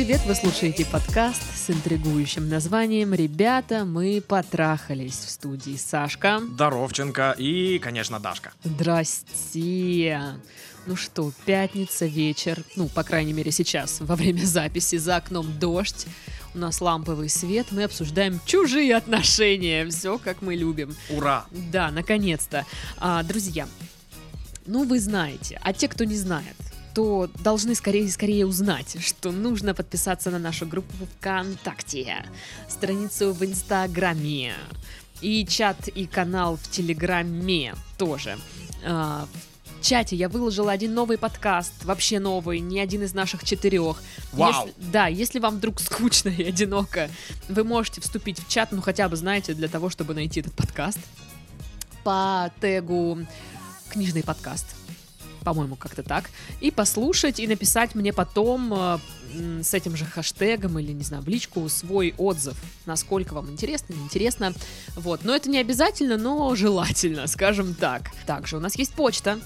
Привет! Вы слушаете подкаст с интригующим названием «Ребята, мы потрахались» в студии Сашка. Доровченко и, конечно, Дашка. Здрасте! Ну что, пятница, вечер, ну, по крайней мере, сейчас, во время записи, за окном дождь, у нас ламповый свет, мы обсуждаем чужие отношения, все как мы любим. Ура! Да, наконец-то. А, друзья, ну вы знаете, а те, кто не знает, то должны скорее скорее узнать, что нужно подписаться на нашу группу ВКонтакте, страницу в Инстаграме и чат и канал в Телеграме тоже. А, в чате я выложила один новый подкаст, вообще новый, не один из наших четырех. Вау! Если- да, если вам вдруг скучно и одиноко, вы можете вступить в чат, ну хотя бы, знаете, для того, чтобы найти этот подкаст по тегу «Книжный подкаст». По-моему, как-то так. И послушать, и написать мне потом э, с этим же хэштегом или, не знаю, в личку свой отзыв, насколько вам интересно, неинтересно. Вот. Но это не обязательно, но желательно, скажем так. Также у нас есть почта,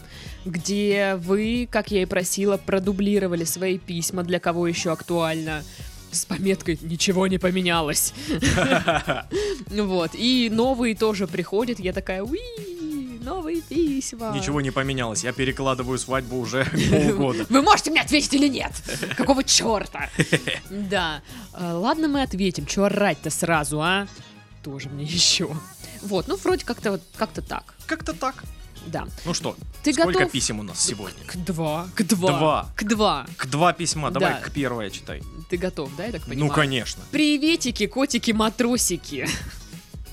где вы, как я и просила, продублировали свои письма, для кого еще актуально с пометкой «Ничего не поменялось». Вот. И новые тоже приходят. Я такая, уи, новые письма. Ничего не поменялось, я перекладываю свадьбу уже полгода. Вы можете мне ответить или нет? Какого черта? Да. Э, Ладно, мы ответим. Чего орать-то сразу, а? Тоже мне еще. Вот, ну, вроде как-то вот как-то так. Как-то так. Да. Ну что, Ты сколько готов? писем у нас сегодня? К два. К два. Два. К два. К два письма, давай Да. к первое читай. Ты готов, да, я так понимаю? Ну, конечно. Приветики, котики, матросики.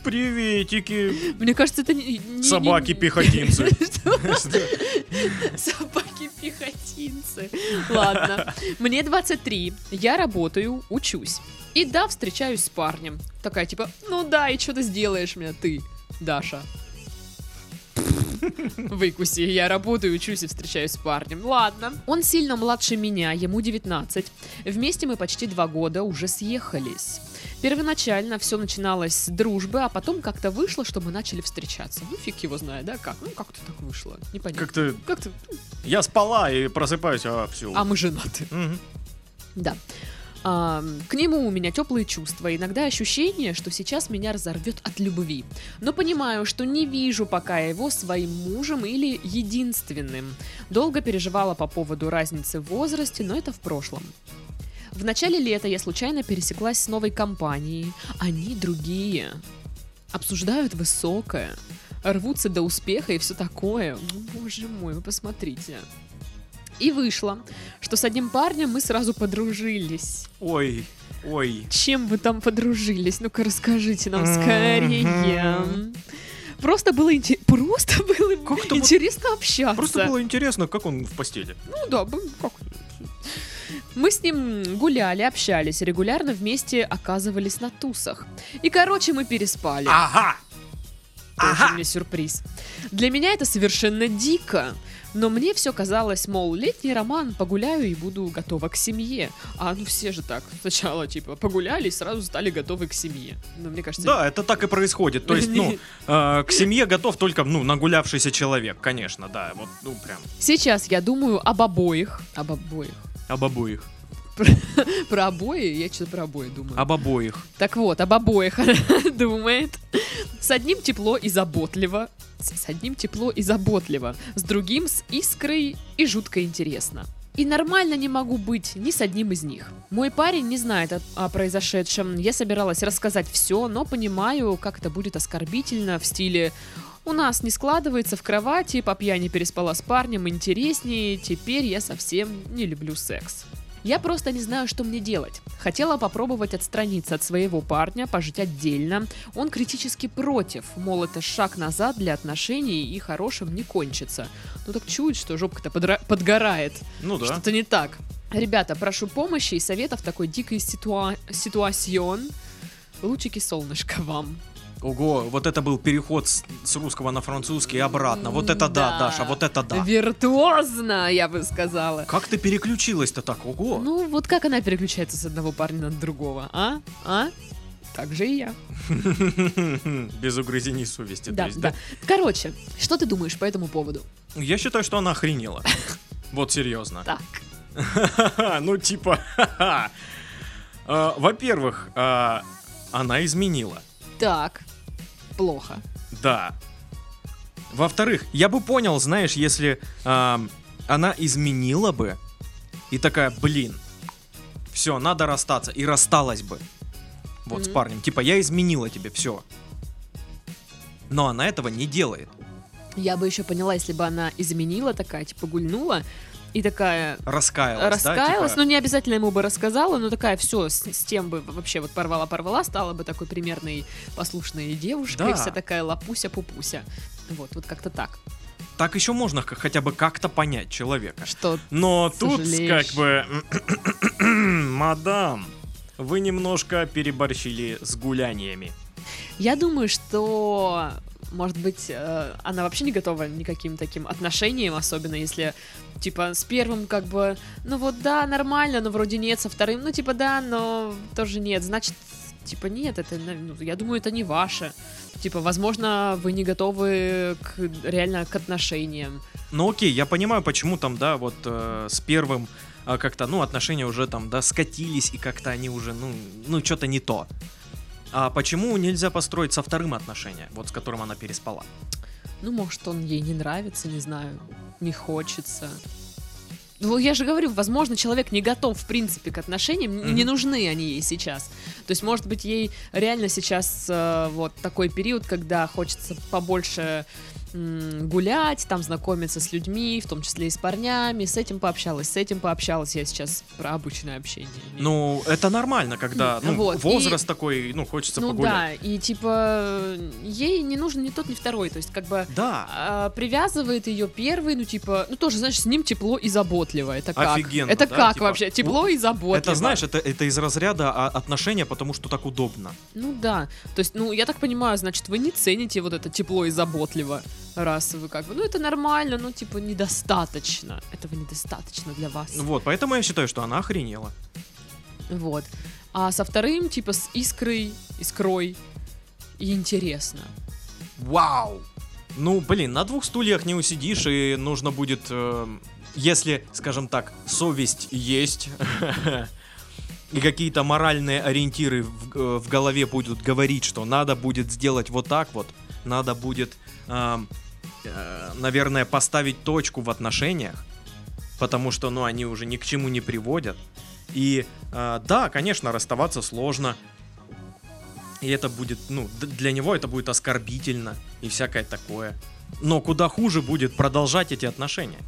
Приветики, Мне кажется, это не... не- собаки-пехотинцы. Собаки-пехотинцы. Ладно. Мне 23. Я работаю, учусь. И да, встречаюсь с парнем. Такая типа, ну да, и что ты сделаешь мне, ты, Даша? Выкуси, я работаю, учусь и встречаюсь с парнем. Ладно. Он сильно младше меня, ему 19. Вместе мы почти два года уже съехались. Первоначально все начиналось с дружбы, а потом как-то вышло, что мы начали встречаться. Ну, фиг его знает, да, как? Ну, как-то так вышло. Непонятно. Как-то Как-то... я спала и просыпаюсь, а все. А мы женаты. Да. А, к нему у меня теплые чувства, иногда ощущение, что сейчас меня разорвет от любви. Но понимаю, что не вижу пока его своим мужем или единственным. Долго переживала по поводу разницы в возрасте, но это в прошлом. В начале лета я случайно пересеклась с новой компанией. Они другие. Обсуждают высокое. Рвутся до успеха и все такое. Ну, Боже мой, вы посмотрите. И вышло, что с одним парнем мы сразу подружились. Ой, ой. Чем вы там подружились? Ну-ка расскажите нам скорее. Просто было, инте- просто было Как-то вот- интересно общаться. Просто было интересно, как он в постели. Ну да, как... Мы с ним гуляли, общались, регулярно вместе оказывались на тусах. И, короче, мы переспали. Ага! Тоже ага. мне сюрприз. Для меня это совершенно дико. Но мне все казалось, мол, летний роман, погуляю и буду готова к семье. А ну все же так. Сначала, типа, погуляли и сразу стали готовы к семье. Ну, мне кажется... Да, это так и происходит. То есть, ну, э, к семье готов только, ну, нагулявшийся человек, конечно, да. Вот, ну, прям, Сейчас я думаю об обоих. Об обоих. Об обоих. Про обои? Я что-то про обои думаю. Об обоих. Так вот, об обоих думает. С одним тепло и заботливо. С с одним тепло и заботливо. С другим с искрой и жутко интересно. И нормально не могу быть ни с одним из них. Мой парень не знает о, о произошедшем. Я собиралась рассказать все, но понимаю, как это будет оскорбительно в стиле «У нас не складывается в кровати, по пьяни переспала с парнем, интереснее, теперь я совсем не люблю секс». Я просто не знаю, что мне делать. Хотела попробовать отстраниться от своего парня, пожить отдельно. Он критически против, мол, это шаг назад для отношений и хорошим не кончится. Ну так чует, что жопка-то подра- подгорает. Ну да. Что-то не так. Ребята, прошу помощи и советов такой дикой ситуа- ситуацион. Лучики солнышко вам. Ого, вот это был переход с, с русского на французский и обратно. Вот это да, Да. Даша, вот это да. Виртуозно, я бы сказала. Как ты переключилась-то так? Ого. Ну, вот как она переключается с одного парня на другого, а? А? Так же и я. Без угрызений совести. Да, есть, да. Короче, что ты думаешь по этому поводу? Я считаю, что она охренела. Вот серьезно. Так. Ну, типа, а, во-первых, а, она изменила. Так, плохо. Да. Во-вторых, я бы понял, знаешь, если ам, она изменила бы и такая, блин, все, надо расстаться, и рассталась бы. Вот с Мгм. парнем. Типа, я изменила тебе, все. Но она этого не делает. Я бы еще поняла, если бы она изменила такая, типа гульнула, и такая Раскаялась, раскаялась, да? ну типа, не обязательно ему бы рассказала, но такая все с, с тем бы вообще вот порвала-порвала, стала бы такой примерной послушной девушкой, Да. вся такая лапуся-пупуся. Вот, вот как-то так. так еще можно хотя бы как-то понять человека. Что Но тут Сожалеешь. как бы... Мадам, вы немножко переборщили с гуляниями. Я думаю, что, может быть, э, она вообще не готова никаким таким отношениям, особенно если, типа, с первым как бы, ну вот да, нормально, но вроде нет, со вторым, ну типа да, но тоже нет, значит, типа нет, это, ну, я думаю, это не ваше. Типа, возможно, вы не готовы к, реально к отношениям. Ну окей, я понимаю, почему там, да, вот э, с первым а, как-то, ну, отношения уже там, да, скатились, и как-то они уже, ну, ну, что-то не то. А почему нельзя построить со вторым отношения, вот с которым она переспала? Ну, может, он ей не нравится, не знаю, не хочется. Ну, я же говорю, возможно, человек не готов, в принципе, к отношениям, н- не нужны они ей сейчас. То есть, может быть, ей реально сейчас э, вот такой период, когда хочется побольше гулять, там знакомиться с людьми, в том числе и с парнями, с этим пообщалась, с этим пообщалась, я сейчас про обычное общение. Ну, это нормально, когда, ну, Вот, возраст такой, ну, хочется ну погулять. да, и типа ей не нужен ни тот, ни второй, то есть как бы Да, а, привязывает ее первый, ну типа, ну тоже, знаешь, с ним тепло и заботливо. Это как? Офигенно, Это да, как типа, вообще? Тепло и заботливо. это, знаешь, это, это из разряда а, отношения, потому что так удобно. Ну да. То есть, ну, я так понимаю, значит, вы не цените вот это тепло и заботливо, раз вы как бы, ну это нормально, ну типа недостаточно. Этого недостаточно для вас. Вот, поэтому я считаю, что она охренела. Вот. А со вторым, типа, с искрой, искрой и интересно. Вау! Ну, блин, на двух стульях не усидишь, и нужно будет, эм, если, скажем так, совесть есть, и какие-то моральные ориентиры в, э, в голове будут говорить, что надо будет сделать вот так вот, надо будет, э, наверное, поставить точку в отношениях, потому что, ну, они уже ни к чему не приводят. И э, да, конечно, расставаться сложно, и это будет, ну, для него это будет оскорбительно и всякое такое. Но куда хуже будет продолжать эти отношения.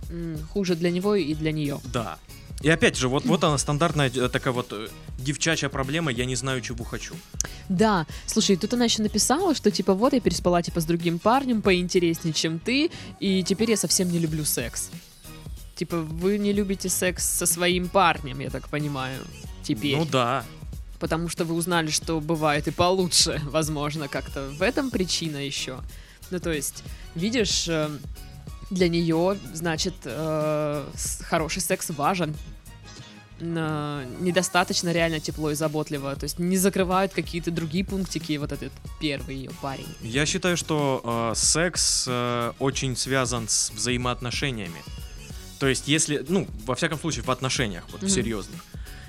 Хуже для него и для нее. Да. И опять же, вот, вот она стандартная э, такая вот э, девчачья проблема, я не знаю, чего хочу. Да, слушай, тут она еще написала, что типа вот я переспала типа с другим парнем поинтереснее, чем ты, и теперь я совсем не люблю секс. Типа вы не любите секс со своим парнем, я так понимаю, теперь. Ну да. Потому что вы узнали, что бывает и получше, возможно, как-то в этом причина еще. Ну то есть, видишь, э, для нее, значит, э, хороший секс важен. Н- недостаточно реально тепло и заботливо. То есть не закрывают какие-то другие пунктики вот этот первый ее парень. Я считаю, что э, секс э, очень связан с взаимоотношениями. То есть, если, ну, во всяком случае, в отношениях, вот в Мгм. серьезных.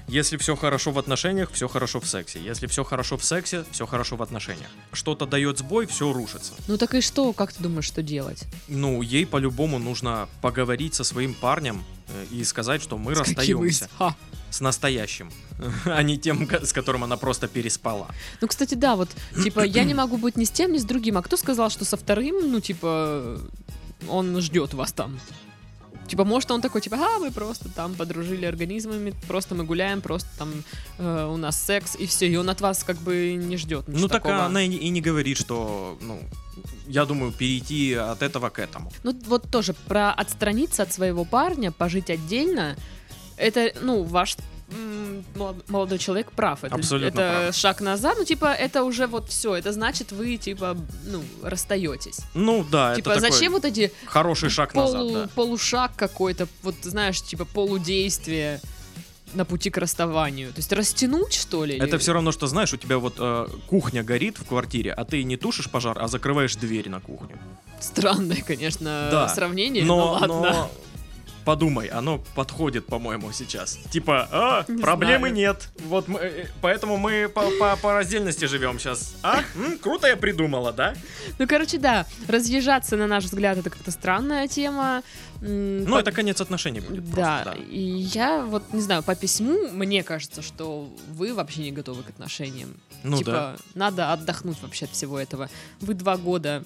Если все хорошо в отношениях, все хорошо в сексе. Если все хорошо в сексе, все хорошо в отношениях. Что-то дает сбой, все рушится. Ну так и что, как ты думаешь, что делать? Ну, ей по-любому нужно поговорить со своим парнем э, и сказать, что мы С каким из? расстаемся Ха. с настоящим, а не тем, с которым она просто переспала. Ну, кстати, да, вот, типа, я не могу быть ни с тем, ни с другим. А кто сказал, что со вторым, ну, типа, он ждет вас там? Типа, может, он такой, типа, а, мы просто там подружили организмами, просто мы гуляем, просто там э, у нас секс, и все, и он от вас как бы не ждет ну, так такого. она и не, и не говорит, что, ну, я думаю, перейти от этого к этому. Ну, вот тоже про отстраниться от своего парня, пожить отдельно, это, ну, ваш молодой человек прав. Это, Абсолютно это прав. шаг назад, ну, типа, это уже вот все, это значит, вы, типа, ну, расстаетесь. Ну, да, типа, это зачем вот эти хороший шаг полу- назад, да. полушаг какой-то, вот, знаешь, типа, полудействие на пути к расставанию? То есть растянуть, что ли? Это или- все равно, что знаешь, у тебя вот э, кухня горит в квартире, а ты не тушишь пожар, а закрываешь дверь на кухню. Странное, конечно, Да. сравнение, но, Но, ладно. но подумай, оно подходит, по-моему, сейчас. Типа, а, Не проблемы знаю. нет. Вот мы, э, поэтому мы по, по, по раздельности живем сейчас. А? М, круто я придумала, да? Ну, короче, да, разъезжаться, на наш взгляд, это как-то странная тема. Ну, по- это конец отношений будет Да, просто, да. и я вот, не знаю, по письму, мне кажется, что вы вообще не готовы к отношениям. Ну типа, да. надо отдохнуть вообще от всего этого. Вы два года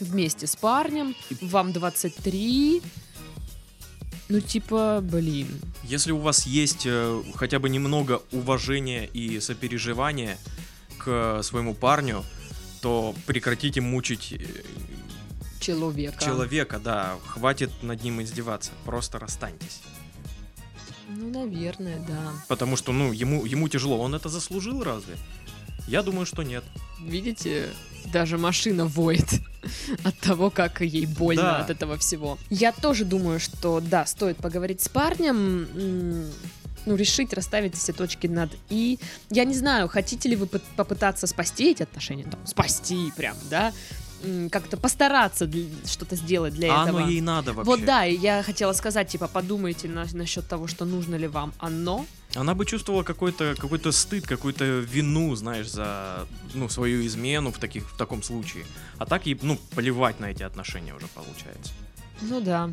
вместе с парнем, вам 23. Ну, типа, блин. Если у вас есть э, хотя бы немного уважения и сопереживания к своему парню, то прекратите мучить э, Человека. человека, да, хватит над ним издеваться, просто расстаньтесь. Ну, наверное, да. Потому что, ну, ему, ему тяжело, он это заслужил разве? Я думаю, что нет. Видите, даже машина воет от того, как ей больно Да. от этого всего. Я тоже думаю, что да, стоит поговорить с парнем, ну, решить расставить все точки над «и». Я не знаю, хотите ли вы попытаться спасти эти отношения, там, спасти прям, да, как-то постараться что-то сделать для а этого. оно ей надо вообще. Вот да, и я хотела сказать, типа, подумайте на- насчет того, что нужно ли вам оно. Она бы чувствовала какой-то какой-то стыд, какую-то вину, знаешь, за ну, свою измену в, таких, в таком случае. А так ей, ну, плевать на эти отношения уже получается. Ну да.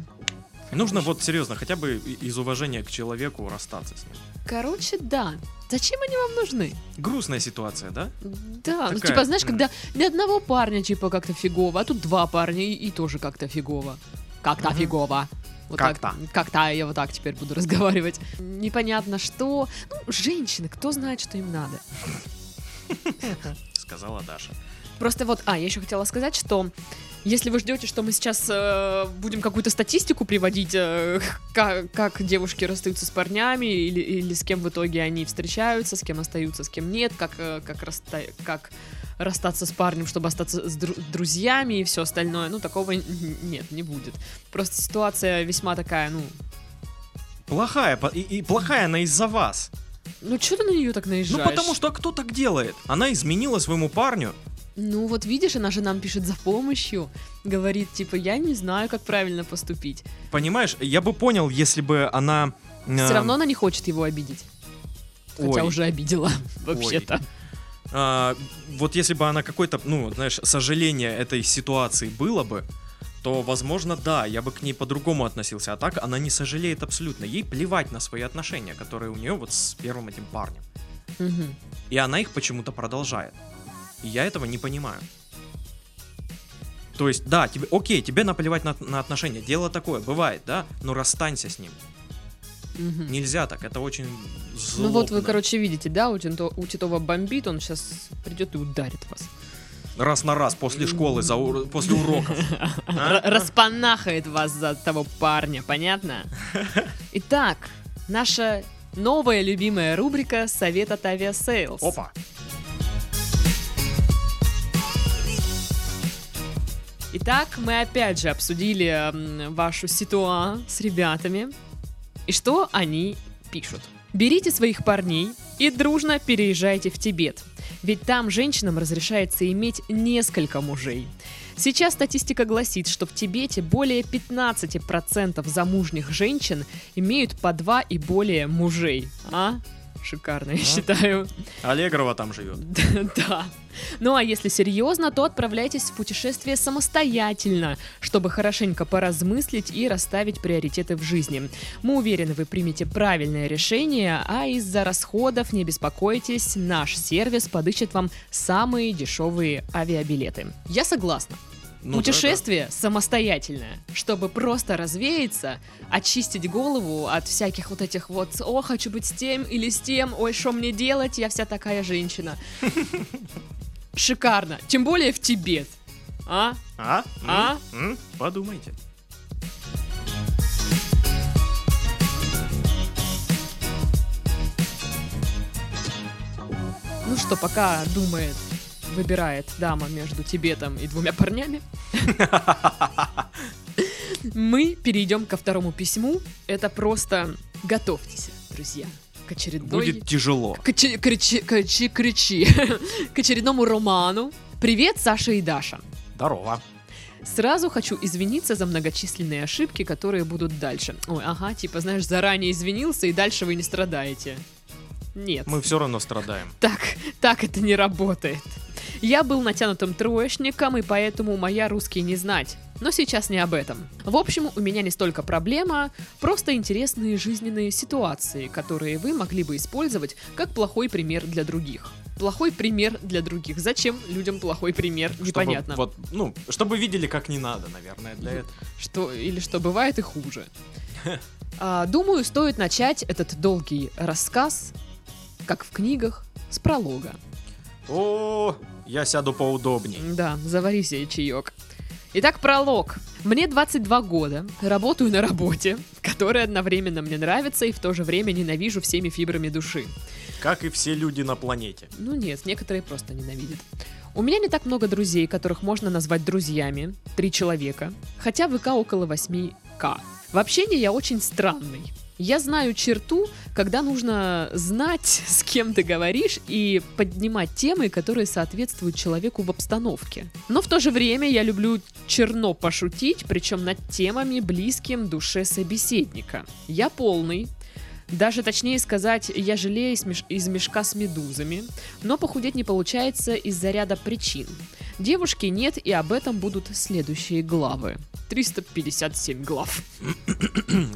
И нужно вот серьезно, хотя бы из уважения к человеку расстаться с ним. Короче, да. Зачем они вам нужны? Грустная ситуация, да? Да, ну Такая, типа, знаешь, когда ни одного парня, типа, как-то фигово, а тут два парня и, и тоже как-то фигово. Как-то Мгм. фигово. Вот Как-то. Так, как-то я вот так теперь буду разговаривать. Непонятно что. Ну, женщины, кто знает, что им надо. Сказала Даша. Просто вот, а, я еще хотела сказать, что если вы ждете, что мы сейчас э, будем какую-то статистику приводить, э, как, как девушки расстаются с парнями, или, или с кем в итоге они встречаются, с кем остаются, с кем нет, как, э, как, расста- как расстаться с парнем, чтобы остаться с дру- друзьями и все остальное, ну, такого нет, не будет. Просто ситуация весьма такая, ну, Плохая, и, и плохая она из-за вас. ну, что ты на нее так наезжаешь? Ну потому что кто так делает? Она изменила своему парню. Ну вот видишь, она же нам пишет за помощью, говорит, типа, я не знаю, как правильно поступить. Понимаешь, я бы понял, если бы она... э, Все равно она не хочет его обидеть. Хотя Ой. уже обидела, вообще-то. а, вот если бы она какой-то, ну, знаешь, сожаление этой ситуации было бы, то, возможно, да, я бы к ней по-другому относился. А так она не сожалеет абсолютно. Ей плевать на свои отношения, которые у нее вот с первым этим парнем. Мгм. И она их почему-то продолжает. И я этого не понимаю. То есть, да, тебе, окей, тебе наплевать на, на отношения. Дело такое, бывает, да, но расстанься с ним. Мгм. Нельзя так, это очень злобно. Ну вот вы, короче, видите, да, у, Тито- у Титова бомбит, он сейчас придет и ударит вас. Раз на раз после школы, за, после уроков. А? Распанахает вас за того парня, понятно? Итак, наша новая любимая рубрика «Совет от Aviasales». Опа. Итак, мы опять же обсудили вашу ситуацию с ребятами. И что они пишут? Берите своих парней и дружно переезжайте в Тибет. Ведь там женщинам разрешается иметь несколько мужей. Сейчас статистика гласит, что в Тибете более 15% замужних женщин имеют по два и более мужей. А? Шикарно, я считаю. Аллегрова там живет. Да. Ну а если серьезно, то отправляйтесь в путешествие самостоятельно, чтобы хорошенько поразмыслить и расставить приоритеты в жизни. Мы уверены, вы примете правильное решение, а из-за расходов не беспокойтесь, наш сервис подыщет вам самые дешевые авиабилеты. Я согласна. Ну, Путешествие самостоятельное, чтобы просто развеяться, очистить голову от всяких вот этих вот «О, хочу быть с тем или с тем, ой, что мне делать, я вся такая женщина». Шикарно. Тем более в Тибет. А? А? А? Подумайте. Ну что, пока думает, выбирает дама между Тибетом и двумя парнями, мы перейдем ко второму письму. Это просто готовьтесь, друзья, к очередной... Будет тяжело. К оче- кричи, кричи, кричи. К очередному роману. Привет, Саша и Даша. Здорово. Сразу хочу извиниться за многочисленные ошибки, которые будут дальше. Ой, ага, типа, знаешь, заранее извинился, и дальше вы не страдаете. Нет. Мы все равно страдаем. Так, так это не работает. Я был натянутым троечником, и поэтому моя русский не знать. Но сейчас не об этом. В общем, у меня не столько проблема, просто интересные жизненные ситуации, которые вы могли бы использовать как плохой пример для других. Плохой пример для других. Зачем людям плохой пример? Чтобы Непонятно. вот, ну, чтобы видели, как не надо, наверное, для этого. Что, или что бывает и хуже. А, думаю, стоит начать этот долгий рассказ, как в книгах, с пролога. О, я сяду поудобней. Да, завари себе чаек. Итак, пролог. Мне 22 года, работаю на работе, которая одновременно мне нравится и в то же время ненавижу всеми фибрами души. Как и все люди на планете. Ну нет, некоторые просто ненавидят. У меня не так много друзей, которых можно назвать друзьями. Три человека. Хотя ВК около 8К. В общении я очень странный. Я знаю черту, когда нужно знать, с кем ты говоришь, и поднимать темы, которые соответствуют человеку в обстановке. Но в то же время я люблю черно пошутить, причем над темами, близким душе собеседника. Я полный, даже точнее сказать, я жалею из, из мешка с медузами, но похудеть не получается из-за ряда причин. Девушки нет, и об этом будут следующие главы. 357 глав.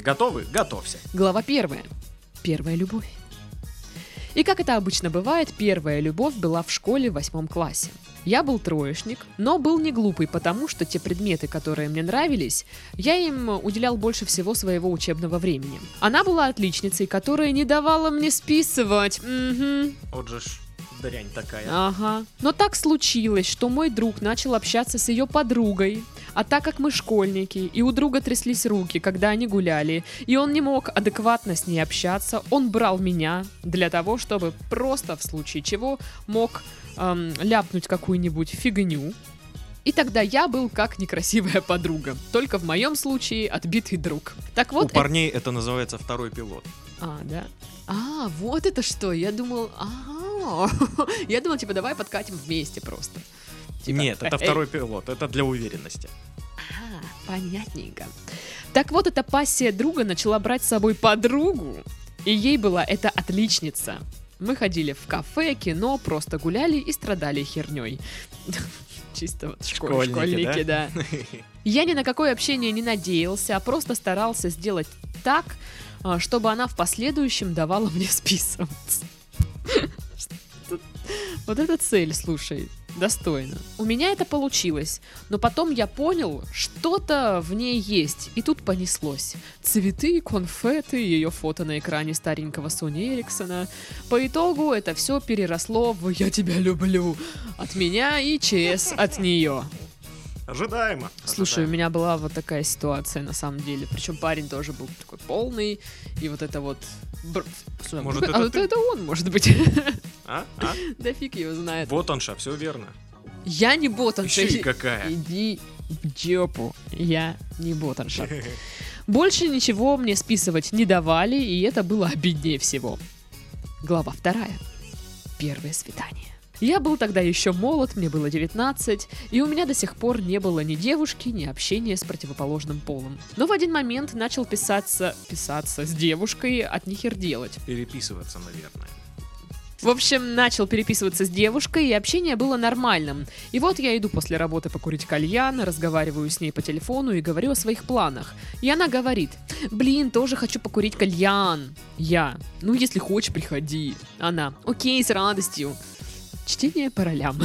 Готовы? Готовься. Глава первая. Первая любовь. И как это обычно бывает, первая любовь была в школе в восьмом классе. Я был троечник, но был не глупый, потому что те предметы, которые мне нравились, я им уделял больше всего своего учебного времени. Она была отличницей, которая не давала мне списывать. Мгм. Вот же ж дрянь такая. Ага. Но так случилось, что мой друг начал общаться с ее подругой. А так как мы школьники, и у друга тряслись руки, когда они гуляли, и он не мог адекватно с ней общаться, он брал меня для того, чтобы просто в случае чего мог эм, ляпнуть какую-нибудь фигню. И тогда я был как некрасивая подруга. Только в моем случае отбитый друг. Так вот, У парней это называется второй пилот. а, да. А, вот это что. Я думал, ага. Я думал, типа, давай подкатим вместе просто. Типа, Нет, это второй пилот, это для уверенности. А, понятненько. Так вот, эта пассия друга начала брать с собой подругу, и ей была эта отличница. Мы ходили в кафе, кино, просто гуляли и страдали херней. Чисто вот школь- Школьники, школьники, да. Я ни на какое общение не надеялся, а просто старался сделать так, а, чтобы она в последующем давала мне списываться. Вот эта цель, слушай, достойно. У меня это получилось, но потом я понял, что-то в ней есть, и тут понеслось. Цветы, конфеты, ее фото на экране старенького Сони Эриксона. По итогу это все переросло в «я тебя люблю» от меня и ЧС от нее. Ожидаемо. Слушай, у ожидаемо. меня была вот такая ситуация на самом деле. Причем парень тоже был такой полный. И вот это вот... бр- Может, а это вот ты? это он, может быть. А? А? Да фиг его знает. Вот он, ша, все верно. Я не ботанша. Еще и какая. Иди в жопу. Я не ботанша. Больше ничего мне списывать не давали, и это было обиднее всего. Глава вторая. Первое свидание. Я был тогда еще молод, мне было 19, и у меня до сих пор не было ни девушки, ни общения с противоположным полом. Но в один момент начал писаться, писаться с девушкой от нихер делать. Переписываться, наверное. В общем, начал переписываться с девушкой, и общение было нормальным. И вот я иду после работы покурить кальян, разговариваю с ней по телефону и говорю о своих планах. И она говорит, блин, тоже хочу покурить кальян. Я, ну если хочешь, приходи. Она, окей, с радостью. Чтение по ролям.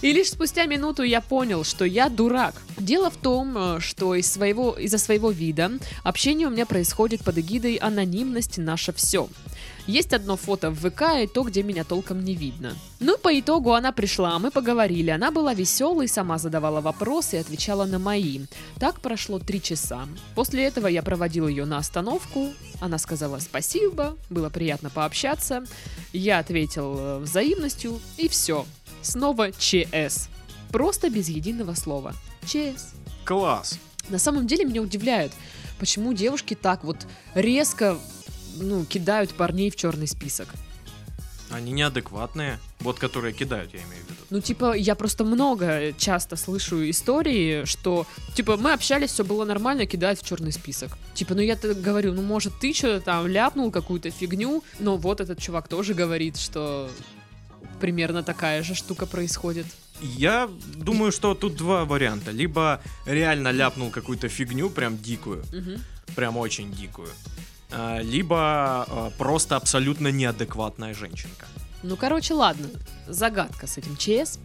И лишь спустя минуту я понял, что я дурак. Дело в том, э, что из своего, из-за своего вида общение у меня происходит под эгидой анонимность наше все. Есть одно фото в ВК и то, где меня толком не видно. Ну, по итогу она пришла, мы поговорили. Она была веселой, сама задавала вопросы и отвечала на мои. Так прошло три часа. После этого я проводил ее на остановку. Она сказала спасибо, было приятно пообщаться. Я ответил э, взаимностью, и все. Снова ЧС. Просто без единого слова. ЧС. Класс. На самом деле меня удивляет, почему девушки так вот резко ну, кидают парней в черный список. Они неадекватные. Вот которые кидают, я имею в виду. Ну, типа, я просто много часто слышу истории, что, типа, мы общались, все было нормально, кидают в черный список. Типа, ну я говорю, ну, может, ты что-то там ляпнул, какую-то фигню, но вот этот чувак тоже говорит, что примерно такая же штука происходит. Я думаю, что тут два варианта. Либо реально ляпнул какую-то фигню, прям дикую, Мгм. прям очень дикую. А, Либо а, просто абсолютно неадекватная женщинка. Ну, короче, ладно. Загадка с этим ЧС.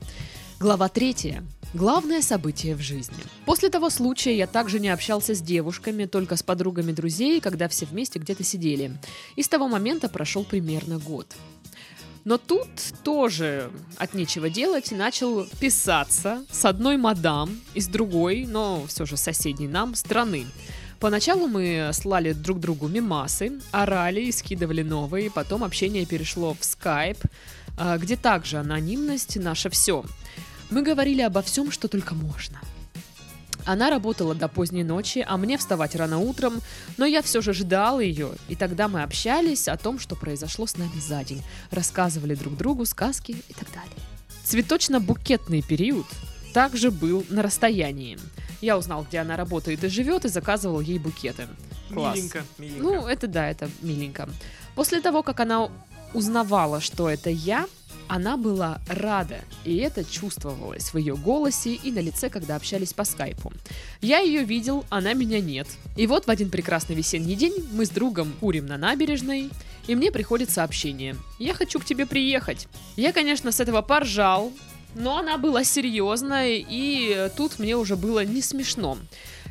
Глава третья. Главное событие в жизни. После того случая я также не общался с девушками, только с подругами друзей, когда все вместе где-то сидели. И с того момента прошел примерно год. Но тут тоже от нечего делать начал писаться с одной мадам и с другой, но все же соседней нам страны. Поначалу мы слали друг другу мимасы, орали и скидывали новые, потом общение перешло в скайп, а, где также анонимность наше все. Мы говорили обо всем, что только можно. Она работала до поздней ночи, а мне вставать рано утром, но я все же ждал ее, и тогда мы общались о том, что произошло с нами за день, рассказывали друг другу сказки и так далее. Цветочно-букетный период также был на расстоянии. Я узнал, где она работает и живет, и заказывал ей букеты. Класс. Миленько, миленько. Ну, это да, это миленько. После того, как она узнавала, что это я, она была рада, и это чувствовалось в ее голосе и на лице, когда общались по скайпу. Я ее видел, она меня нет. И вот в один прекрасный весенний день мы с другом курим на набережной, и мне приходит сообщение. «Я хочу к тебе приехать». Я, конечно, с этого поржал, но она была серьезная, и тут мне уже было не смешно.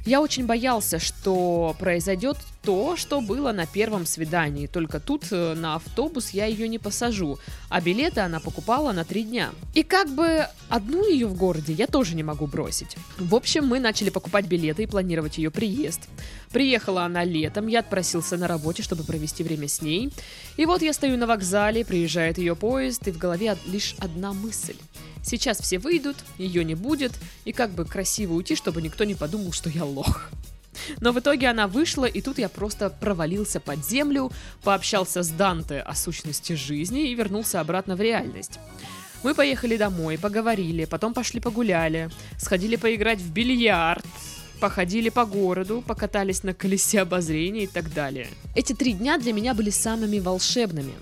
Я очень боялся, что произойдет то, что было на первом свидании. Только тут э, на автобус я ее не посажу, а билеты она покупала на три дня. И как бы одну ее в городе я тоже не могу бросить. В общем, мы начали покупать билеты и планировать ее приезд. Приехала она летом, я отпросился на работе, чтобы провести время с ней. И вот я стою на вокзале, приезжает ее поезд, и в голове лишь одна мысль. Сейчас все выйдут, ее не будет, и как бы красиво уйти, чтобы никто не подумал, что я лох. Но в итоге она вышла, и тут я просто провалился под землю, пообщался с Данте о сущности жизни и вернулся обратно в реальность. Мы поехали домой, поговорили, потом пошли погуляли, сходили поиграть в бильярд, походили по городу, покатались на колесе обозрения и так далее. Эти три дня для меня были самыми волшебными.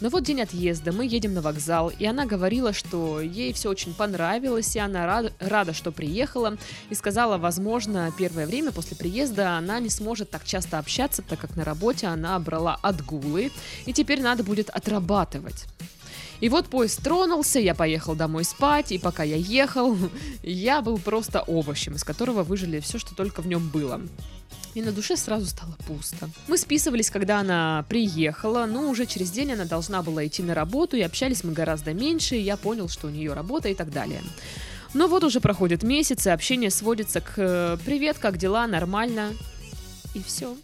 Но вот день отъезда, мы едем на вокзал, и она говорила, что ей все очень понравилось, и она рада, рада, что приехала, и сказала, возможно, первое время после приезда она не сможет так часто общаться, так как на работе она брала отгулы, и теперь надо будет отрабатывать. И вот поезд тронулся, я поехал домой спать, и пока я ехал, я был просто овощем, из которого выжили все, что только в нем было. И на душе сразу стало пусто. Мы списывались, когда она приехала, но уже через день она должна была идти на работу, и общались мы гораздо меньше, и я понял, что у нее работа и так далее. Но вот уже проходит месяц, и общение сводится к э, «Привет, как дела? Нормально?» И все.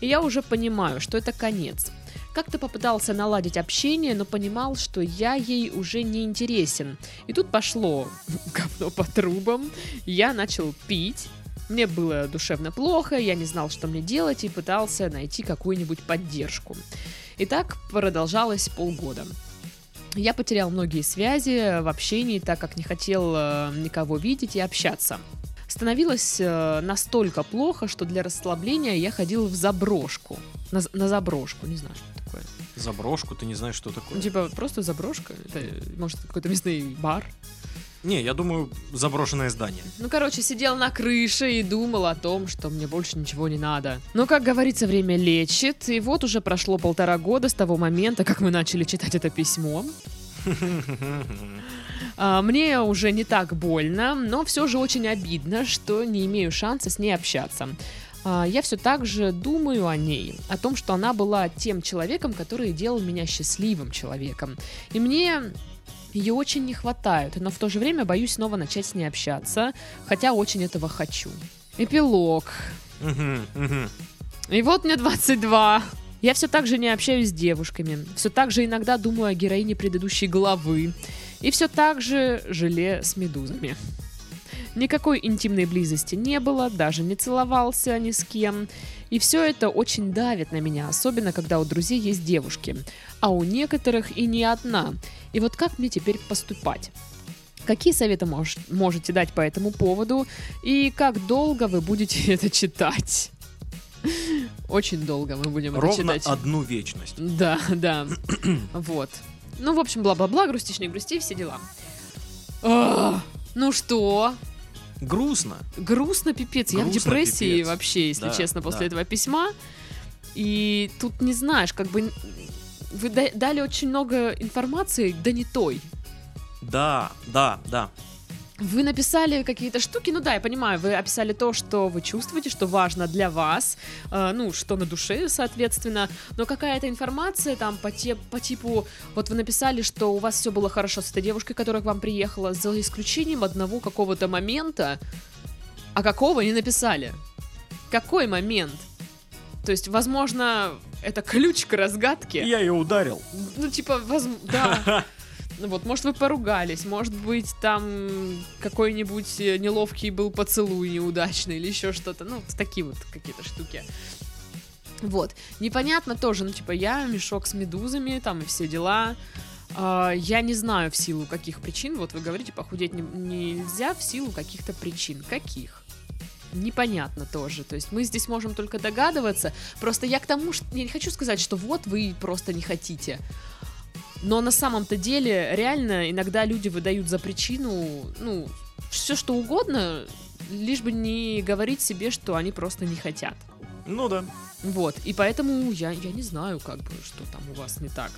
И я уже понимаю, что это конец. Как-то попытался наладить общение, но понимал, что я ей уже не интересен. И тут пошло говно по трубам. Я начал пить. Мне было душевно плохо, я не знал, что мне делать, и пытался найти какую-нибудь поддержку. И так продолжалось полгода. Я потерял многие связи в общении, так как не хотел э, никого видеть и общаться. Становилось э, настолько плохо, что для расслабления я ходил в заброшку. На, на заброшку, не знаю, что. Заброшку, ты не знаешь, что такое. Ну, типа, просто заброшка. Это, может, какой-то местный бар. Не, я думаю, заброшенное здание. Ну, короче, сидел на крыше и думал о том, что мне больше ничего не надо. Но, как говорится, время лечит, и вот уже прошло полтора года с того момента, как мы начали читать это письмо. А, Мне уже не так больно, но все же очень обидно, что не имею шанса с ней общаться. А, Я все так же думаю о ней, о том, что она была тем человеком, который делал меня счастливым человеком. И мне ее очень не хватает, но в то же время боюсь снова начать с ней общаться, хотя очень этого хочу. Эпилог. И вот мне 22. Я все так же не общаюсь с девушками, все так же иногда думаю о героине предыдущей главы, и все так же желе с медузами. Никакой интимной близости не было, даже не целовался ни с кем. И все это очень давит на меня, особенно когда у друзей есть девушки, а у некоторых и не одна. И вот как мне теперь поступать? Какие советы мож- можете дать по этому поводу? И как долго вы будете это читать? Очень долго мы будем это Ровно читать. одну вечность. Да, да. вот. Ну, в общем, бла-бла-бла, грустишь, не грусти, все дела. А, ну что? Грустно. Грустно, пипец. Я в Грустно, депрессии пипец. вообще, если Да, честно, после да. этого письма. И тут не знаешь, как бы вы да- дали очень много информации, да не той. Да, да, да. Вы написали какие-то штуки, ну да, я понимаю, вы описали то, что вы чувствуете, что важно для вас, э, ну, что на душе, соответственно, но какая-то информация там по, те, по типу, вот вы написали, что у вас все было хорошо с этой девушкой, которая к вам приехала, за исключением одного какого-то момента, а какого не написали. Какой момент? То есть, возможно, это ключ к разгадке. Я ее ударил. Ну, типа, возм- да. Вот, может, вы поругались, может быть, там какой-нибудь э, неловкий был поцелуй неудачный или еще что-то. Ну, такие вот какие-то штуки. Вот. Непонятно тоже, ну, типа, я мешок с медузами, там, и все дела. А, я не знаю в силу каких причин. Вот вы говорите, похудеть не- нельзя в силу каких-то причин. Каких? Непонятно тоже. То есть мы здесь можем только догадываться. Просто я к тому, что я не хочу сказать, что вот вы просто не хотите. Но на самом-то деле, реально, иногда люди выдают за причину, ну, все что угодно, лишь бы не говорить себе, что они просто не хотят. Ну да. Вот, и поэтому я, я не знаю, как бы, что там у вас не так.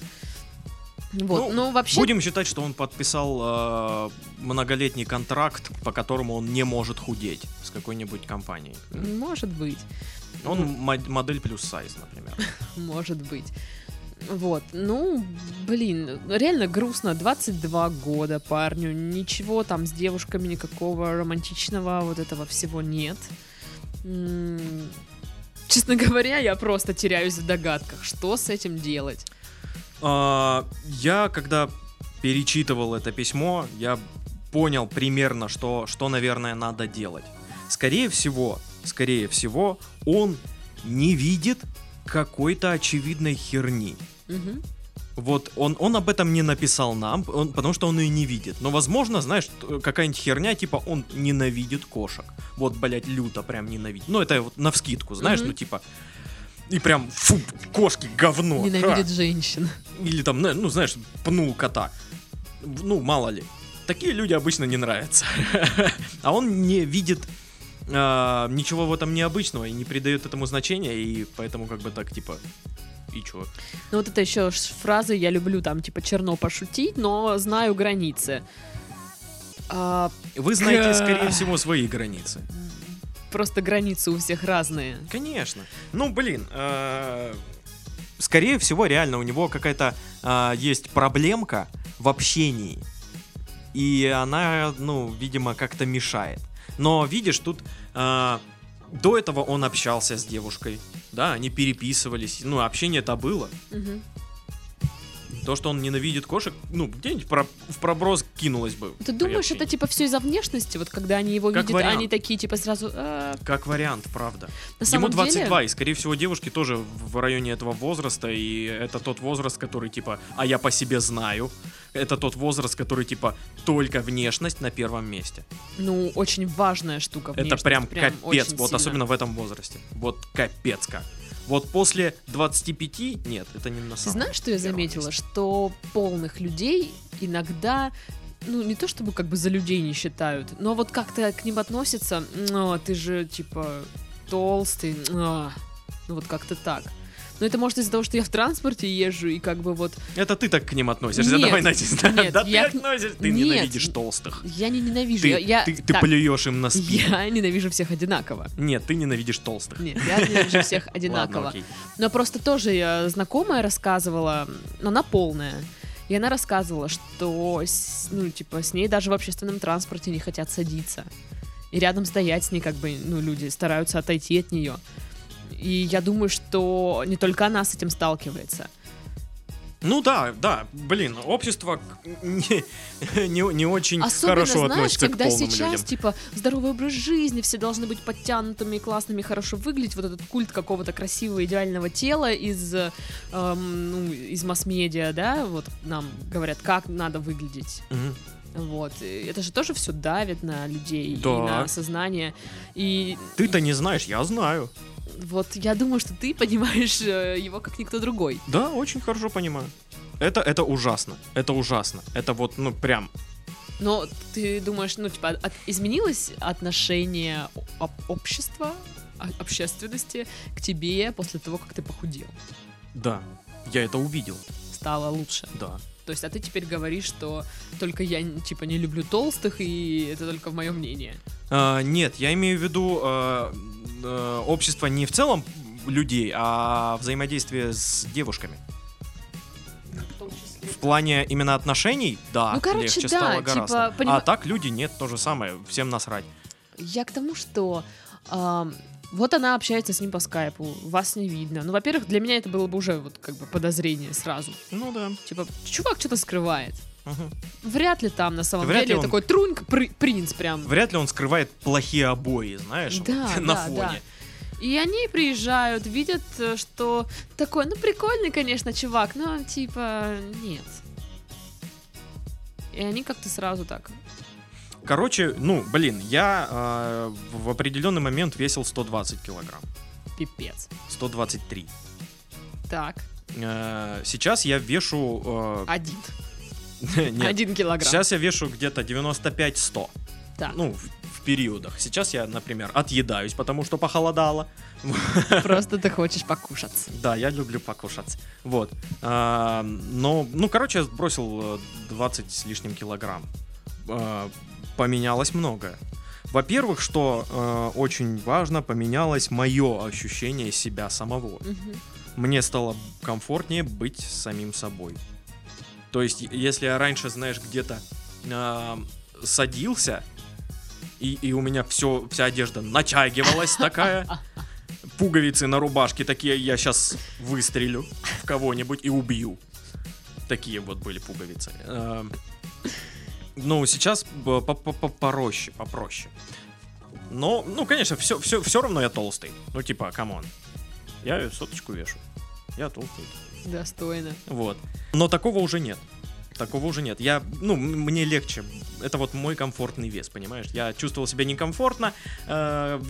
Вот, Ну, но вообще... Будем считать, что он подписал э, многолетний контракт, по которому он не может худеть с какой-нибудь компанией. Может быть, Он мо- модель плюс сайз, например. может быть. Вот, ну, блин, реально грустно. 22 года парню, ничего там с девушками, никакого романтичного вот этого всего нет. М, Честно говоря, я просто теряюсь в догадках, что с этим делать. А, Я, когда перечитывал это письмо, я понял примерно, что, что, наверное, надо делать. Скорее всего, скорее всего, он не видит какой-то очевидной херни. Вот он, он об этом не написал нам, он- потому что он ее не видит. Но, возможно, знаешь, какая-нибудь херня, типа, он ненавидит кошек. Вот, блядь, люто прям ненавидит. Ну, это вот навскидку, знаешь, Мгм. ну, типа... И прям, фу, кошки, говно. Ненавидит женщин. Ха. Или там, ну, знаешь, пнул кота. Ну, мало ли. Такие люди обычно не нравятся. А он не видит а, ничего в этом необычного и не придает этому значения, и поэтому как бы так, типа, и чё? Ну вот это еще фразы я люблю там типа черно пошутить, но знаю границы. А, Вы знаете, скорее всего, свои границы. просто границы у всех разные. Конечно. Ну, блин, э, скорее всего, реально у него какая-то э, есть проблемка в общении. И она, ну, видимо, как-то мешает. Но, видишь, тут э, до этого он общался с девушкой. Да, они переписывались. Ну, общение-то было. Мгм. То, что он ненавидит кошек, ну, где-нибудь про- в проброс кинулось бы. Ты думаешь, это типа все из-за внешности? Вот когда они его Как видят, вариант. они такие типа сразу. «А». Как вариант, правда. На Ему самом 22, деле, и, скорее всего, девушки тоже в районе этого возраста, и это тот возраст, который, типа, а я по себе знаю. Это тот возраст, который, типа, только внешность на первом месте. ну очень важная штука. это внешность, прям, капец, вот сильно. особенно в этом возрасте. Вот капец как. Вот после 25, нет, это не на самом знаешь, что я заметила? месте. Что полных людей иногда, ну, не то чтобы как бы за людей не считают, но вот как-то к ним относятся, ну, ты же, типа, толстый, а». ну, вот как-то так. Но это может из-за того, что я в транспорте езжу, и как бы вот Это ты так к ним относишься, Нет, давай, Настя. нет, да я- ты относишься, ты нет. ненавидишь толстых. я не ненавижу. Ты, я, я- ты, ты так, плюешь им на спину. я ненавижу всех одинаково. Нет, ты ненавидишь толстых. Нет, я ненавижу всех Ладно, одинаково. окей. Но просто тоже знакомая рассказывала, она полная. И она рассказывала, что, ну, типа, с ней даже в общественном транспорте не хотят садиться. И рядом стоять с ней, как бы, ну, люди стараются отойти от нее. И я думаю, что не только она с этим сталкивается. Ну да, да, блин, общество к- не, не, не очень Особенно, хорошо знаешь, относится к когда полным сейчас, людям. типа, здоровый образ жизни, все должны быть подтянутыми, классными, хорошо выглядеть, вот этот культ какого-то красивого, идеального тела из, эм, ну, из масс-медиа, да, вот нам говорят, как надо выглядеть. Мгм. Вот. И это же тоже все давит на людей и Да. на сознание. И Ты-то не знаешь, я знаю. вот я думаю, что ты понимаешь э, его как никто другой. Да, очень хорошо понимаю. Это, это ужасно. Это ужасно. Это вот, ну, прям. Но ты думаешь, ну, типа, от- изменилось отношение об- общества, общественности к тебе после того, как ты похудел? Да. Я это увидел. Стало лучше. Да. То есть, а ты теперь говоришь, что только я, типа, не люблю толстых, и это только мое мнение. А, нет, я имею в виду э, э, общество не в целом людей, а взаимодействие с девушками. В. В плане именно отношений, да, Ну, короче, легче да, стало типа, гораздо. поним- А так люди нет, то же самое, всем насрать. Я к тому, что ам, вот она общается с ним по скайпу, вас не видно. Ну, во-первых, для меня это было бы уже вот как бы подозрение сразу. Ну да. Типа, чувак что-то скрывает. Мгм. Вряд ли там на самом Вряд деле он- такой при- принц прям. Вряд ли он скрывает плохие обои, знаешь, вот, Да, на да, фоне. да. И они приезжают, видят, э, что такой, ну прикольный, конечно, чувак, но типа нет. И они как-то сразу так. Короче, ну, блин, я э, в определенный момент весил 120 килограмм. Пипец. 123. Так, Э, сейчас я вешу... э, один. нет, Один килограмм. сейчас я вешу где-то 95-100. Так, Ну, в, в периодах. Сейчас я, например, отъедаюсь, потому что похолодало. просто ты хочешь покушать. Да, я люблю покушать. Вот. А, но, ну, короче, я сбросил э, 20 с лишним килограмм. А, поменялось многое. Во-первых, что э, очень важно, поменялось мое ощущение себя самого. Мгм. Мне стало комфортнее быть самим собой. То есть, если я раньше, знаешь, где-то а, садился, и, и у меня все, вся одежда натягивалась такая, пуговицы на рубашке такие, я сейчас выстрелю в кого-нибудь и убью. Такие вот были пуговицы. А, Ну, сейчас б- по- по- по- пороще, попроще. Но, ну, конечно, все, все, все равно я толстый. Ну, типа, come on. Я соточку вешу. Я толстый. Достойно. Вот. Но такого уже нет. Такого уже нет. Я, ну, мне легче. Это вот мой комфортный вес, понимаешь? Я чувствовал себя некомфортно э,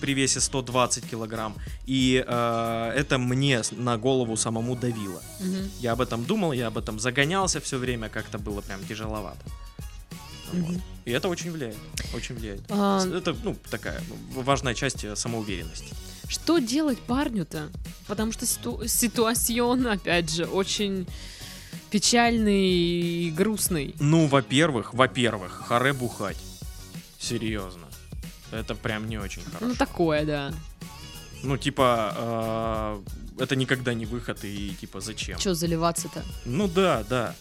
при весе 120 килограмм. И э, это мне на голову самому давило. Мгм. Я об этом думал, я об этом загонялся все время, как-то было прям тяжеловато. Вот. И это очень влияет. Очень влияет. А, Это, ну, такая ну, важная часть э, самоуверенности. Что делать парню-то? Потому что ситу- ситуацион, опять же, очень печальный и грустный. Ну, во-первых, во-первых, харе бухать. Серьезно. Это прям не очень хорошо. Ну, такое, да. Ну, типа, э, это никогда не выход, и типа, зачем? Че заливаться-то? Ну да, да.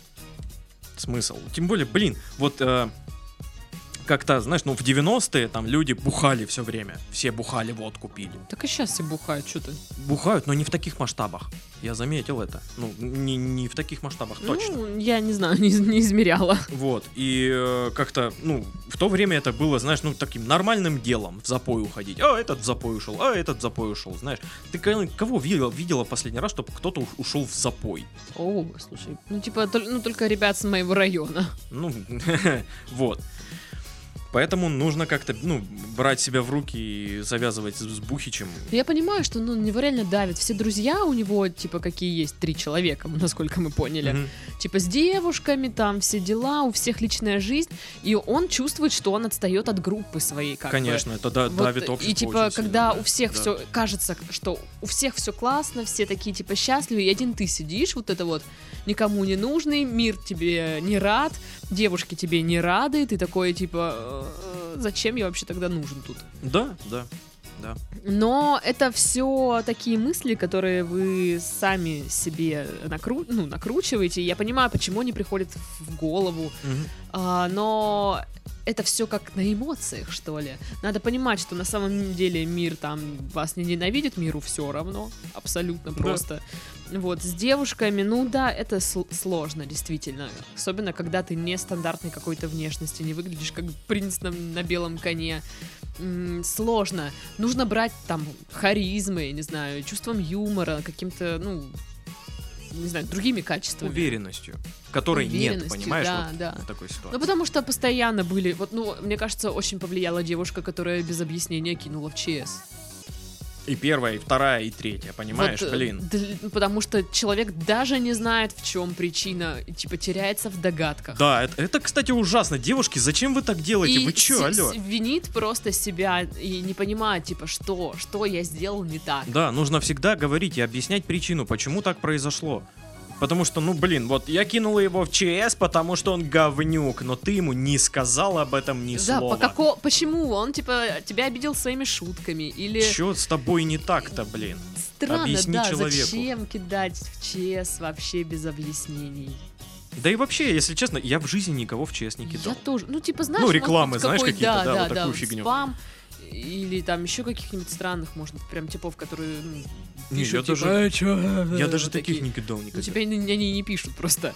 Смысл. Тем более, блин, вот э, как-то, знаешь, ну в 90-е там люди бухали все время. Все бухали, водку пили. Так и сейчас все бухают, что ты? Бухают, но не в таких масштабах. Я заметил это. Ну, не, не в таких масштабах, точно. Ну, я не знаю, не, не измеряла. Вот, и э, как-то, ну, в то время это было, знаешь, ну, таким нормальным делом в запой уходить. А этот в запой ушел, а этот в запой ушел, знаешь. Ты ко- кого видела, видела последний раз, чтобы кто-то уш- ушел в запой? О, слушай, ну типа, ну только ребят с моего района. Ну, вот. Поэтому нужно как-то, ну, брать себя в руки и завязывать с, Бухичем. Я понимаю, что ну, на него реально давит. Все друзья у него, типа, какие есть, три человека, насколько мы поняли. Мгм. Типа с девушками, там все дела, у всех личная жизнь. И он чувствует, что он отстает от группы своей, как бы. Конечно, это да- Вот, давит общество и типа, когда да, у всех да. все кажется, что у всех все классно, все такие типа счастливы, и один ты сидишь, вот это вот никому не нужный, мир тебе не рад, девушки тебе не рады, ты такой типа, «Э, зачем я вообще тогда нужен тут? Да, да. Но это все такие мысли, которые вы сами себе накру... ну, накручиваете. Я понимаю, почему они приходят в голову, Мгм. а, но это все как на эмоциях, что ли. Надо понимать, что на самом деле мир там вас не ненавидит, миру все равно, абсолютно Да. Вот, с девушками, ну да, это сл- сложно, действительно. Особенно, когда ты нестандартной какой-то внешности, не выглядишь как принц на, на белом коне. М, сложно. Нужно брать там харизмой, я не знаю, чувством юмора, каким-то, ну, не знаю, другими качествами. Уверенностью, которой нет, Уверенностью, понимаешь, да, вот да. в такой Ну, ситуации. потому что постоянно были, вот, ну, мне кажется, очень повлияла девушка, которая без объяснения кинула в ЧС. И первая, и вторая, и третья, понимаешь, Вот, э, блин. потому что человек даже не знает, в чем причина, типа теряется в догадках. Да, это, это, кстати, ужасно. Девушки, зачем вы так делаете? И вы с- алло? винит просто себя и не понимает, типа, что, что я сделал не так. Да, нужно всегда говорить и объяснять причину, почему так произошло. Потому что, ну блин, вот я кинула его в ЧС, потому что он говнюк, но ты ему не сказал об этом ни да, слова. по како... почему? Он, типа, тебя обидел своими шутками, или... Чё с тобой не так-то, блин? Странно, Объясни да, человеку. зачем кидать в ЧС вообще без объяснений? Да и вообще, если честно, я в жизни никого в ЧС не Я кидал. тоже, ну, типа, знаешь... Ну, рекламы, знаешь, какие-то, да, вот такую вот фигню. Спам, или там еще каких-нибудь странных, может, прям типов, которые ну, Не, пишут, я типа, даже- «Э, чё?» Я даже Вот таких такие. не кидал Ну, никогда. тебя они, они не пишут просто.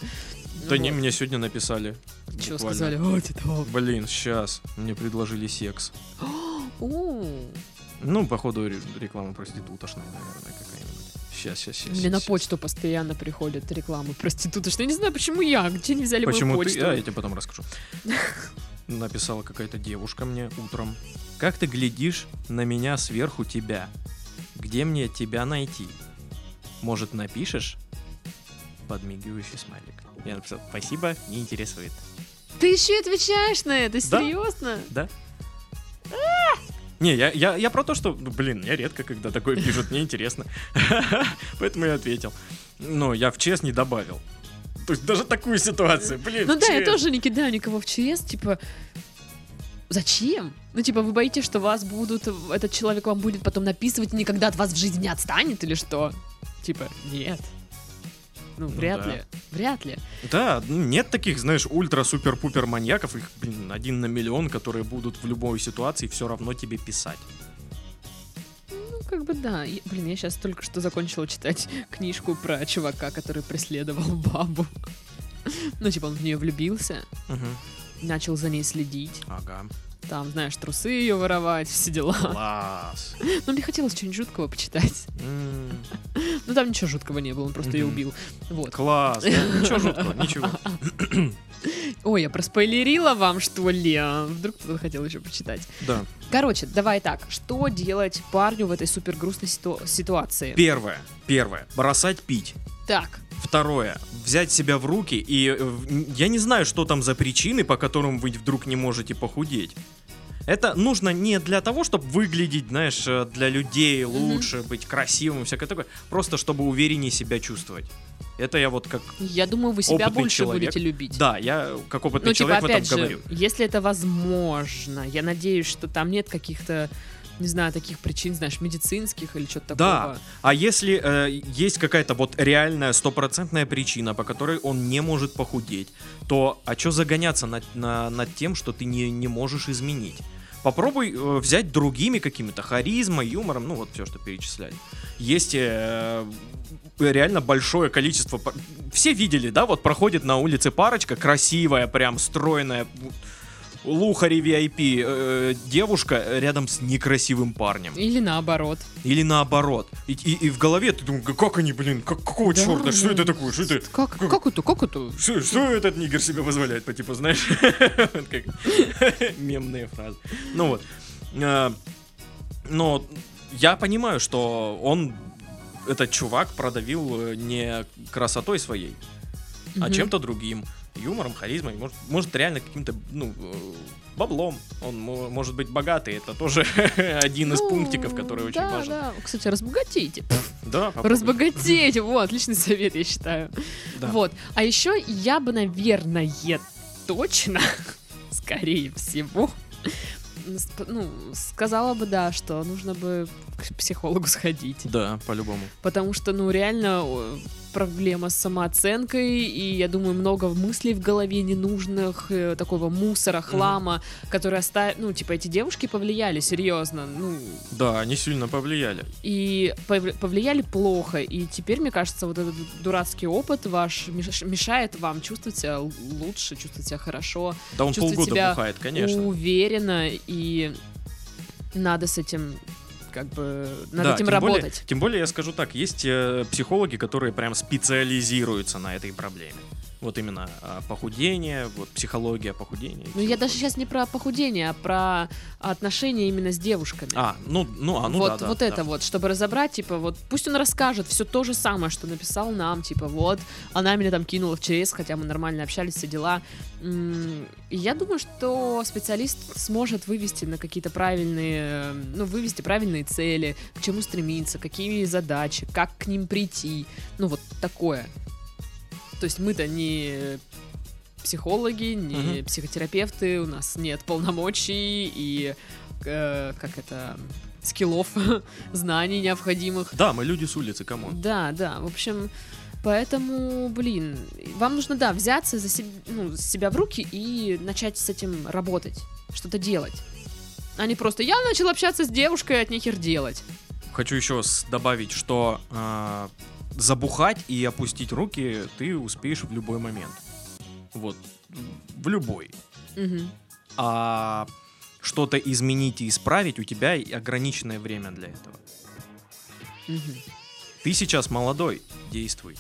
Да не, мне сегодня написали. Буквально. сказали? О, Титов. Блин, сейчас. Мне предложили секс. Ну, походу, ре- реклама проститутошная, наверное, какая-нибудь. Сейчас, сейчас, сейчас. Мне на почту постоянно приходят рекламы проституточные. Я не знаю, почему я, где они взяли Почему мою ты? почту. А, я тебе потом расскажу. Написала какая-то девушка мне утром. Как ты глядишь на меня сверху тебя? Где мне тебя найти? Может, напишешь? Подмигивающий смайлик. Я написал, спасибо, не интересует. Ты еще отвечаешь на это? Да. Серьезно? Да? Не, я, я, я про то, что, блин, мне редко, когда такое пишут, мне интересно. Поэтому я ответил. Но я в ЧС не добавил. То есть даже такую ситуацию, блин. Ну да, я тоже не кидаю никого в ЧС, типа... Зачем? Ну, типа, вы боитесь, что вас будут, этот человек вам будет потом написывать и никогда от вас в жизни не отстанет или что? Типа, нет. Ну, Ну вряд да. ли. Вряд ли. Да, ну, нет таких, знаешь, ультра-супер-пупер маньяков, их, блин, один на миллион, которые будут в любой ситуации все равно тебе писать. Ну, как бы да. И, блин, я сейчас только что закончила читать книжку про чувака, который преследовал бабу. Ну, типа, он в нее влюбился, начал за ней следить. Ага. Там, знаешь, трусы ее воровать, все дела. Класс. Но мне хотелось что-нибудь жуткого почитать. Ну, там ничего жуткого не было, он просто ее убил. Вот. Класс. Да, Ничего жуткого, ничего. Ой, я проспойлерила вам, что ли? А Вдруг кто-то хотел еще почитать. Да. Короче, давай так. Что делать парню в этой супер грустной ситу- ситуации? Первое. Первое. Бросать пить. Так, Второе. Взять себя в руки и... э, Я не знаю, что там за причины, по которым вы вдруг не можете похудеть. Это нужно не для того, чтобы выглядеть, знаешь, э, для людей лучше, быть красивым и всякое такое. Просто чтобы увереннее себя чувствовать. Это я вот как... я думаю, вы себя больше человек. будете любить. Да, я как опытный Ну, типа, человек в этом же, говорю. если это возможно, я надеюсь, что там нет каких-то, не знаю, таких причин, знаешь, медицинских или что-то Да. такого. А если э, есть какая-то вот реальная стопроцентная причина, по которой он не может похудеть, то а что загоняться над, на- над тем, что ты не, не можешь изменить? Попробуй э, взять другими какими-то харизмой, юмором, ну вот все, что перечисляли. Есть э, реально большое количество. Все видели, да, вот проходит на улице парочка, красивая, прям стройная, лухари VIP э, девушка рядом с некрасивым парнем. Или наоборот. Или наоборот. И, и- и в голове ты думаешь, как они, блин, как, какого Да, черта, что да. это такое, что это, Как, как это, как это? что, что этот нигер себе позволяет, по типу, знаешь, как мемные фразы. Ну вот. А, Но я понимаю, что он, этот чувак, продавил э, не красотой своей, а чем-то другим. Юмором, харизмой, может, может реально каким-то, ну, э, баблом. Он мо- может быть богатый, это тоже один из Ну, пунктиков, который очень да, важен. Да, кстати, разбогатейте. Да, попробуй. Разбогатейте, вот, отличный совет, я считаю. Да. Вот. А еще я бы, наверное, точно, скорее всего, ну, сказала бы, да, что нужно бы к психологу сходить. Да, по-любому. Потому что, ну, реально, проблема с самооценкой, и я думаю, много мыслей в голове ненужных, э, такого мусора, хлама, который оставил, ну, типа, эти девушки повлияли серьезно, ну, Да, они сильно повлияли. и пов- повлияли плохо, и теперь, мне кажется, вот этот дурацкий опыт ваш меш- мешает вам чувствовать себя лучше, чувствовать себя хорошо, Да он полгода себя бухает, конечно. уверенно, и надо с этим как бы над Да, этим тем работать. Более, тем более, я скажу так, есть э, психологи, которые прям специализируются на этой проблеме. Вот именно а, похудение, вот психология похудения. Ну, я даже сейчас не про похудение, а про отношения именно с девушками. А, ну, ну, а, ну вот да, да, вот да. это вот, чтобы разобрать, типа, вот пусть он расскажет все то же самое, что написал нам, типа, вот, она меня там кинула в ЧС, хотя мы нормально общались, все дела. И я думаю, что специалист сможет вывести на какие-то правильные, ну, вывести правильные цели, к чему стремиться, какие задачи, как к ним прийти, ну, вот такое. То есть мы-то не психологи, не Мгм. психотерапевты, у нас нет полномочий и э, как это скиллов, знаний необходимых. Да, мы люди с улицы, кому? Да, да, в общем, поэтому, блин, вам нужно, да, взяться за себ- ну, себя в руки и начать с этим работать, что-то делать. А не просто я начал общаться с девушкой, от нехер делать. Хочу еще добавить, что а, забухать и опустить руки ты успеешь в любой момент. Вот, в любой. Мгм. А что-то изменить и исправить у тебя ограниченное время для этого. Мгм. Ты сейчас молодой, действуй.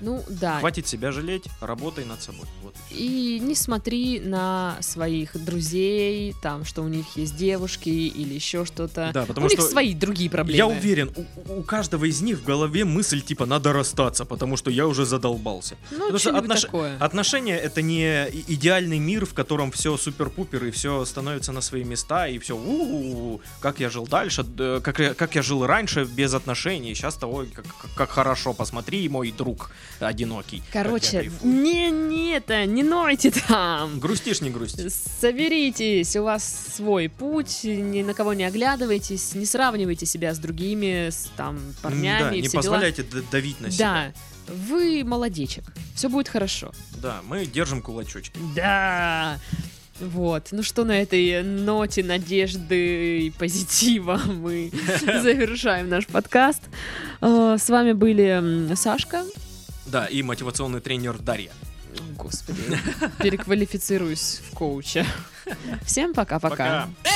Ну, да. Хватит себя жалеть, работай над собой. Вот. И не смотри на своих друзей, там, что у них есть девушки или еще что-то. Да, потому у них что свои другие проблемы. Я уверен, у, у каждого из них в голове мысль типа надо расстаться, потому что я уже задолбался. Ну, Потому что отнош- такое. Отношения это не идеальный мир, в котором все супер-пупер и все становится на свои места и все. У-у-у, как я жил дальше, как я, как я жил раньше без отношений. Сейчас того как- как хорошо. Посмотри, мой друг одинокий. Короче, не, не это, не нойте там. грустишь, не грусти. Соберитесь, у вас свой путь, ни на кого не оглядывайтесь, не сравнивайте себя с другими, с там парнями да, и не дела. позволяйте д- давить на себя. Да, вы молодечек, все будет хорошо. Да, мы держим кулачочки. Да. Вот, ну что на этой ноте надежды и позитива мы завершаем наш подкаст. Э, С вами были Сашка. Да, и мотивационный тренер Дарья. Господи, переквалифицируюсь в коуча. Всем пока-пока. Пока.